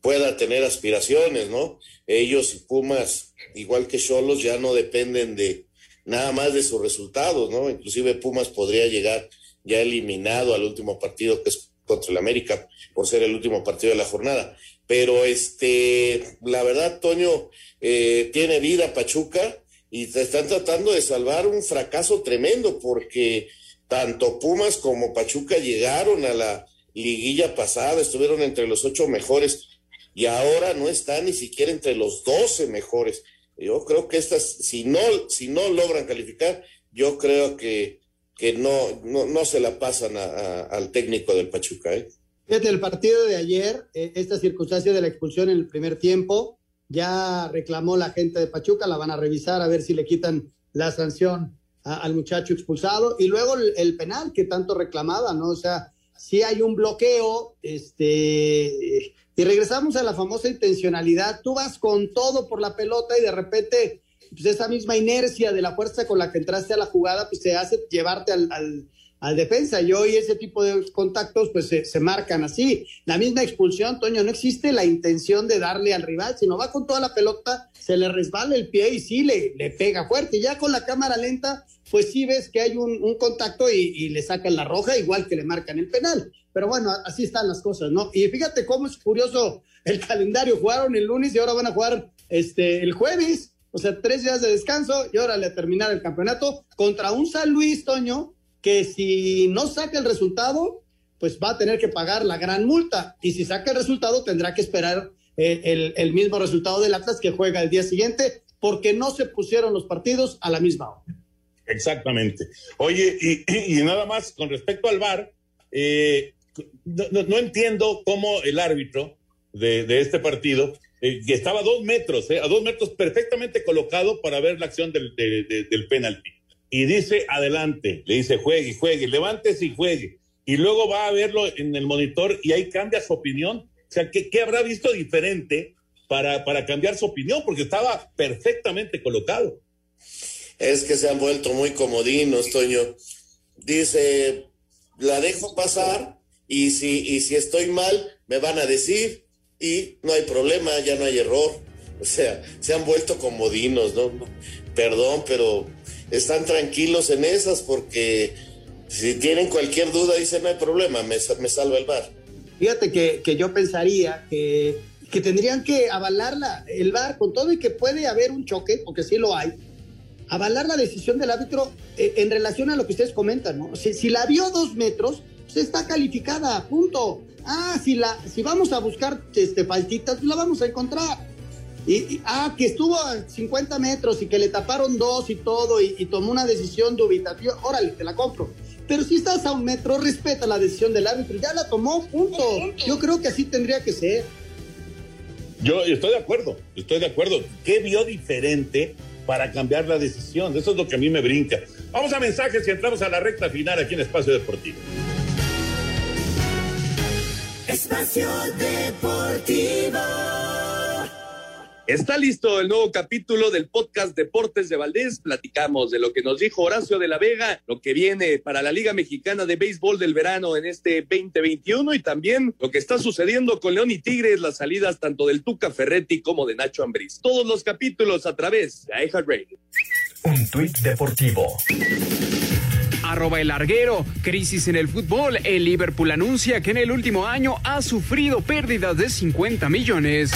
pueda tener aspiraciones, ¿no? Ellos y Pumas, igual que Cholos, ya no dependen de nada más de sus resultados, ¿no? Inclusive Pumas podría llegar ya eliminado al último partido que es contra el América por ser el último partido de la jornada. Pero este, la verdad, Toño, eh, tiene vida Pachuca y te están tratando de salvar un fracaso tremendo porque tanto Pumas como Pachuca llegaron a la liguilla pasada, estuvieron entre los ocho mejores y ahora no están ni siquiera entre los doce mejores. Yo creo que estas, si no, si no logran calificar, yo creo que, que no, no, no se la pasan a, al técnico del Pachuca. ¿eh? Fíjate, el partido de ayer, eh, esta circunstancia de la expulsión en el primer tiempo, ya reclamó la gente de Pachuca, la van a revisar a ver si le quitan la sanción al muchacho expulsado. Y luego el, penal que tanto reclamaba, ¿no? O sea, si hay un bloqueo, este, y regresamos a la famosa intencionalidad, tú vas con todo por la pelota y de repente, pues esa misma inercia de la fuerza con la que entraste a la jugada, pues te hace llevarte al, al, al defensa. Y hoy ese tipo de contactos, pues se, marcan así. La misma expulsión, Toño, no existe la intención de darle al rival, sino va con toda la pelota, se le resbala el pie y sí le, le pega fuerte. Ya con la cámara lenta, pues sí ves que hay un, contacto y, y, le sacan la roja, igual que le marcan el penal. Pero bueno, así están las cosas, ¿no? Y fíjate cómo es curioso el calendario. Jugaron el lunes y ahora van a jugar este, el jueves. O sea, tres días de descanso y ahora le terminar el campeonato contra un San Luis, Toño, que si no saca el resultado, pues va a tener que pagar la gran multa. Y si saca el resultado, tendrá que esperar eh, el, el mismo resultado del Atlas que juega el día siguiente, porque no se pusieron los partidos a la misma hora. Exactamente. Oye, y, nada más con respecto al VAR, eh, no, entiendo cómo el árbitro de, de este partido, eh, que estaba a dos metros, eh, a dos metros perfectamente colocado para ver la acción del, de, de, del penalti. Y dice, adelante, le dice, juegue, juegue, levántese y juegue. Y luego va a verlo en el monitor y ahí cambia su opinión. O sea, ¿qué, qué habrá visto diferente para, para cambiar su opinión? Porque estaba perfectamente colocado. Es que se han vuelto muy comodinos, Toño. Dice, la dejo pasar y si, y si estoy mal, me van a decir y no hay problema, ya no hay error. O sea, se han vuelto comodinos, ¿no? Perdón, pero están tranquilos en esas porque si tienen cualquier duda, dicen no hay problema, me, me salva el bar. Fíjate que, que yo pensaría que, que, tendrían que avalar la, el bar con todo y que puede haber un choque, porque sí lo hay, avalar la decisión del árbitro eh, en relación a lo que ustedes comentan, ¿no? Si, si la vio dos metros, pues está calificada, punto. Ah, si, la, si vamos a buscar este, faltitas, pues la vamos a encontrar. Y, y, ah, que estuvo a 50 metros y que le taparon dos y todo y, y tomó una decisión dubitativa, órale, te la compro. Pero si estás a un metro, respeta la decisión del árbitro, ya la tomó, punto. Yo creo que así tendría que ser. Yo estoy de acuerdo, estoy de acuerdo. ¿Qué vio diferente para cambiar la decisión? Eso es lo que a mí me brinca. Vamos a mensajes y entramos a la recta final aquí en Espacio Deportivo. Espacio Deportivo. Está listo el nuevo capítulo del podcast Deportes de Valdés. Platicamos de lo que nos dijo Horacio de la Vega, lo que viene para la Liga Mexicana de Béisbol del verano en este 2021 y también lo que está sucediendo con León y Tigres, las salidas tanto del Tuca Ferretti como de Nacho Ambriz. Todos los capítulos a través de iHeart Radio. Un tuit deportivo arroba el larguero. Crisis en el fútbol. El Liverpool anuncia que en el último año ha sufrido pérdidas de 50 millones.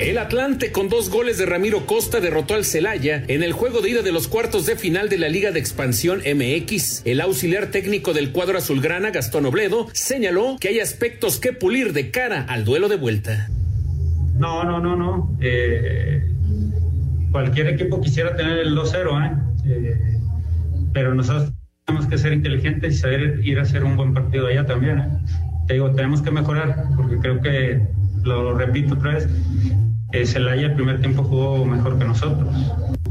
El Atlante con dos goles de Ramiro Costa derrotó al Celaya en el juego de ida de los cuartos de final de la Liga de Expansión MX. El auxiliar técnico del cuadro azulgrana, Gastón Obledo, señaló que hay aspectos que pulir de cara al duelo de vuelta. No, no, no, no. Eh, cualquier equipo quisiera tener el 2-0, ¿eh? ¿eh? pero nosotros tenemos que ser inteligentes y saber ir a hacer un buen partido allá también. ¿eh? Te digo, tenemos que mejorar, porque creo que, lo repito otra vez, eh, Celaya el primer tiempo jugó mejor que nosotros.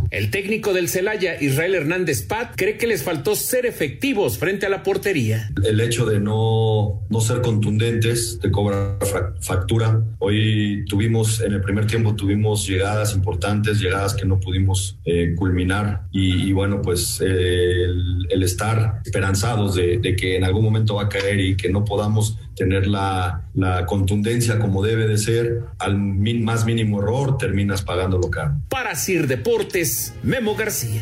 El técnico del Celaya, Israel Hernández Pat, cree que les faltó ser efectivos frente a la portería. El hecho de no, no ser contundentes te cobra factura. Hoy tuvimos, en el primer tiempo tuvimos llegadas importantes, llegadas que no pudimos eh, culminar y, bueno, pues eh, el, estar esperanzados de, de que en algún momento va a caer y que no podamos tener la, la contundencia como debe de ser, al más mínimo error terminas pagándolo caro. Para Sir Deportes, Memo García.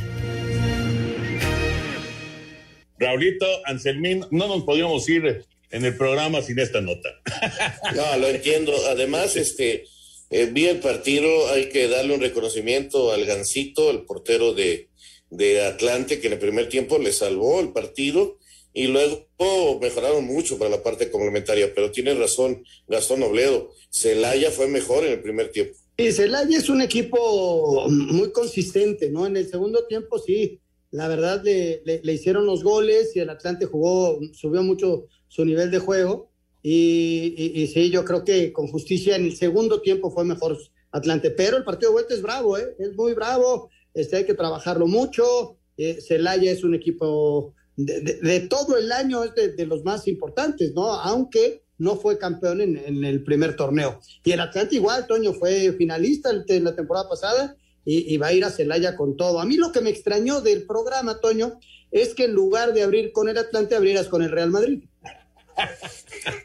Raulito, Anselmín, no nos podíamos ir en el programa sin esta nota. No, lo entiendo. Además, este, eh, vi el partido, hay que darle un reconocimiento al Gancito, el portero de, de Atlante, que en el primer tiempo le salvó el partido y luego mejoraron mucho para la parte complementaria, pero tiene razón Gastón Obledo, Celaya fue mejor en el primer tiempo. Sí, Celaya es un equipo muy consistente, ¿no? En el segundo tiempo sí, la verdad le, le, hicieron los goles y el Atlante jugó, subió mucho su nivel de juego y, sí, yo creo que con justicia en el segundo tiempo fue mejor Atlante, pero el partido de vuelta es bravo, ¿eh? Es muy bravo, este, hay que trabajarlo mucho, eh, Celaya es un equipo de, todo el año es de, los más importantes, ¿no? Aunque no fue campeón en, el primer torneo. Y el Atlante igual, Toño, fue finalista en la temporada pasada y, y, va a ir a Celaya con todo. A mí lo que me extrañó del programa, Toño, es que en lugar de abrir con el Atlante, abrieras con el Real Madrid.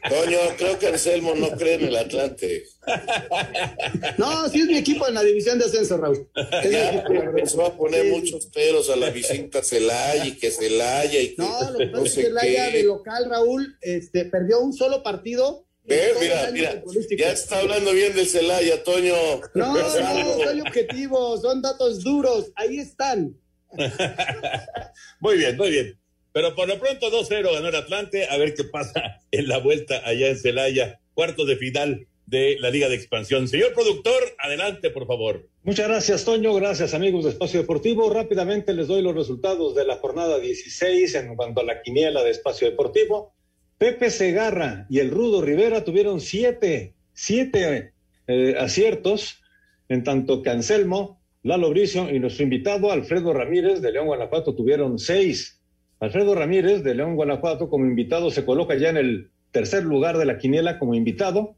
Toño, creo que Anselmo no cree en el Atlante. No, sí es mi equipo en la división de ascenso, Raúl. Ya empezó a poner muchos peros a la visita Celaya y que Celaya y que No, lo que pasa es que Celaya de local, Raúl, este, perdió un solo partido. Mira, mira, ya está hablando bien del Celaya, Toño. No, no, soy objetivo, son datos duros, ahí están. muy bien, muy bien. Pero por lo pronto 2-0 ganó el Atlante. A ver qué pasa en la vuelta allá en Celaya. Cuarto de final de la Liga de Expansión. Señor productor, adelante, por favor. Muchas gracias, Toño. Gracias, amigos de Espacio Deportivo. Rápidamente les doy los resultados de la jornada 16 en cuanto a la quiniela de Espacio Deportivo. Pepe Segarra y el Rudo Rivera tuvieron siete, siete eh, aciertos, en tanto que Anselmo, Lalo Bricio y nuestro invitado Alfredo Ramírez de León, Guanajuato tuvieron seis. Alfredo Ramírez de León, Guanajuato, como invitado, se coloca ya en el tercer lugar de la quiniela como invitado.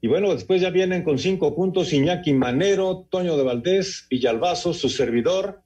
Y bueno, después ya vienen con cinco puntos Iñaki Manero, Toño de Valdés, Villalbazo, su servidor,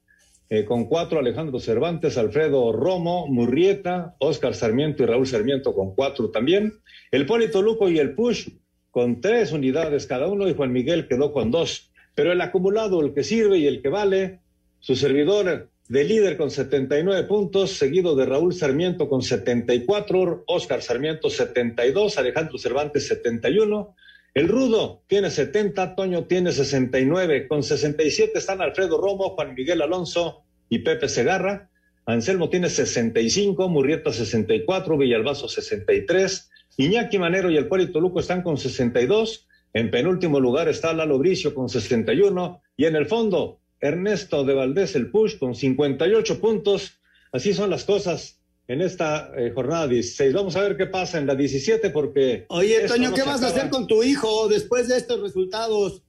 eh, con cuatro Alejandro Cervantes, Alfredo Romo, Murrieta, Oscar Sarmiento y Raúl Sarmiento con cuatro también. El Polito Luco y el Push con tres unidades cada uno y Juan Miguel quedó con dos. Pero el acumulado, el que sirve y el que vale, su servidor de líder con 79 puntos, seguido de Raúl Sarmiento con 74, Oscar Sarmiento 72, Alejandro Cervantes 71, el Rudo tiene 70, Toño tiene 69, con 67 están Alfredo Romo, Juan Miguel Alonso y Pepe Segarra, Anselmo tiene 65, Murrieta 64, Villalbazo 63, Iñaki Manero y el Puerto Luco están con 62, en penúltimo lugar está Lalo Bricio con 61 y en el fondo Ernesto de Valdés el Push con 58 puntos. Así son las cosas en esta eh, jornada 16. Vamos a ver qué pasa en la 17 porque... Oye, Toño, ¿qué vas a hacer con tu hijo después de estos resultados?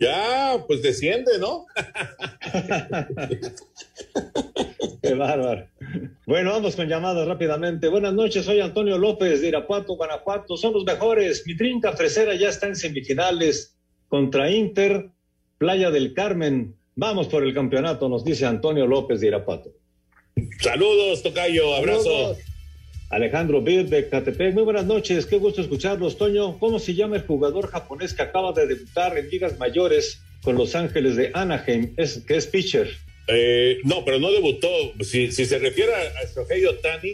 Ya, pues desciende, ¿no? Qué bárbaro. Bueno, vamos con llamadas rápidamente. Buenas noches, soy Antonio López de Irapuato, Guanajuato. Son los mejores. Mi trinca fresera ya está en semifinales contra Inter, Playa del Carmen. Vamos por el campeonato, nos dice Antonio López de Irapato. Saludos, Tocayo, abrazo. Alejandro Bir de Catepec, muy buenas noches, qué gusto escucharlos, Toño. ¿Cómo se llama el jugador japonés que acaba de debutar en ligas mayores con Los Ángeles de Anaheim, es, que es pitcher? Eh, no, pero no debutó. Si, si se refiere a Shohei Otani,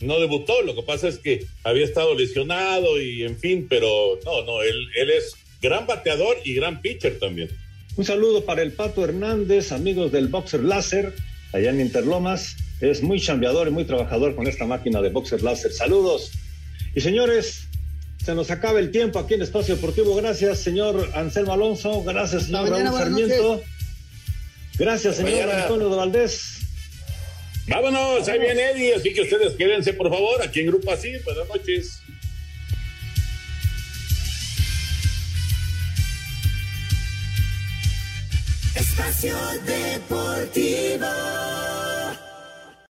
no debutó. Lo que pasa es que había estado lesionado y en fin, pero no, no, él, él es gran bateador y gran pitcher también. Un saludo para el Pato Hernández, amigos del Boxer Láser, allá en Interlomas. Es muy chambeador y muy trabajador con esta máquina de Boxer Láser. Saludos. Y señores, se nos acaba el tiempo aquí en Espacio Deportivo. Gracias, señor Anselmo Alonso. Gracias, señor Raúl Sarmiento. Gracias, señor Antonio de Valdés. Vámonos, ahí viene Eddie, así que ustedes quédense, por favor, aquí en Grupo Así. Buenas noches. Espacio Deportivo.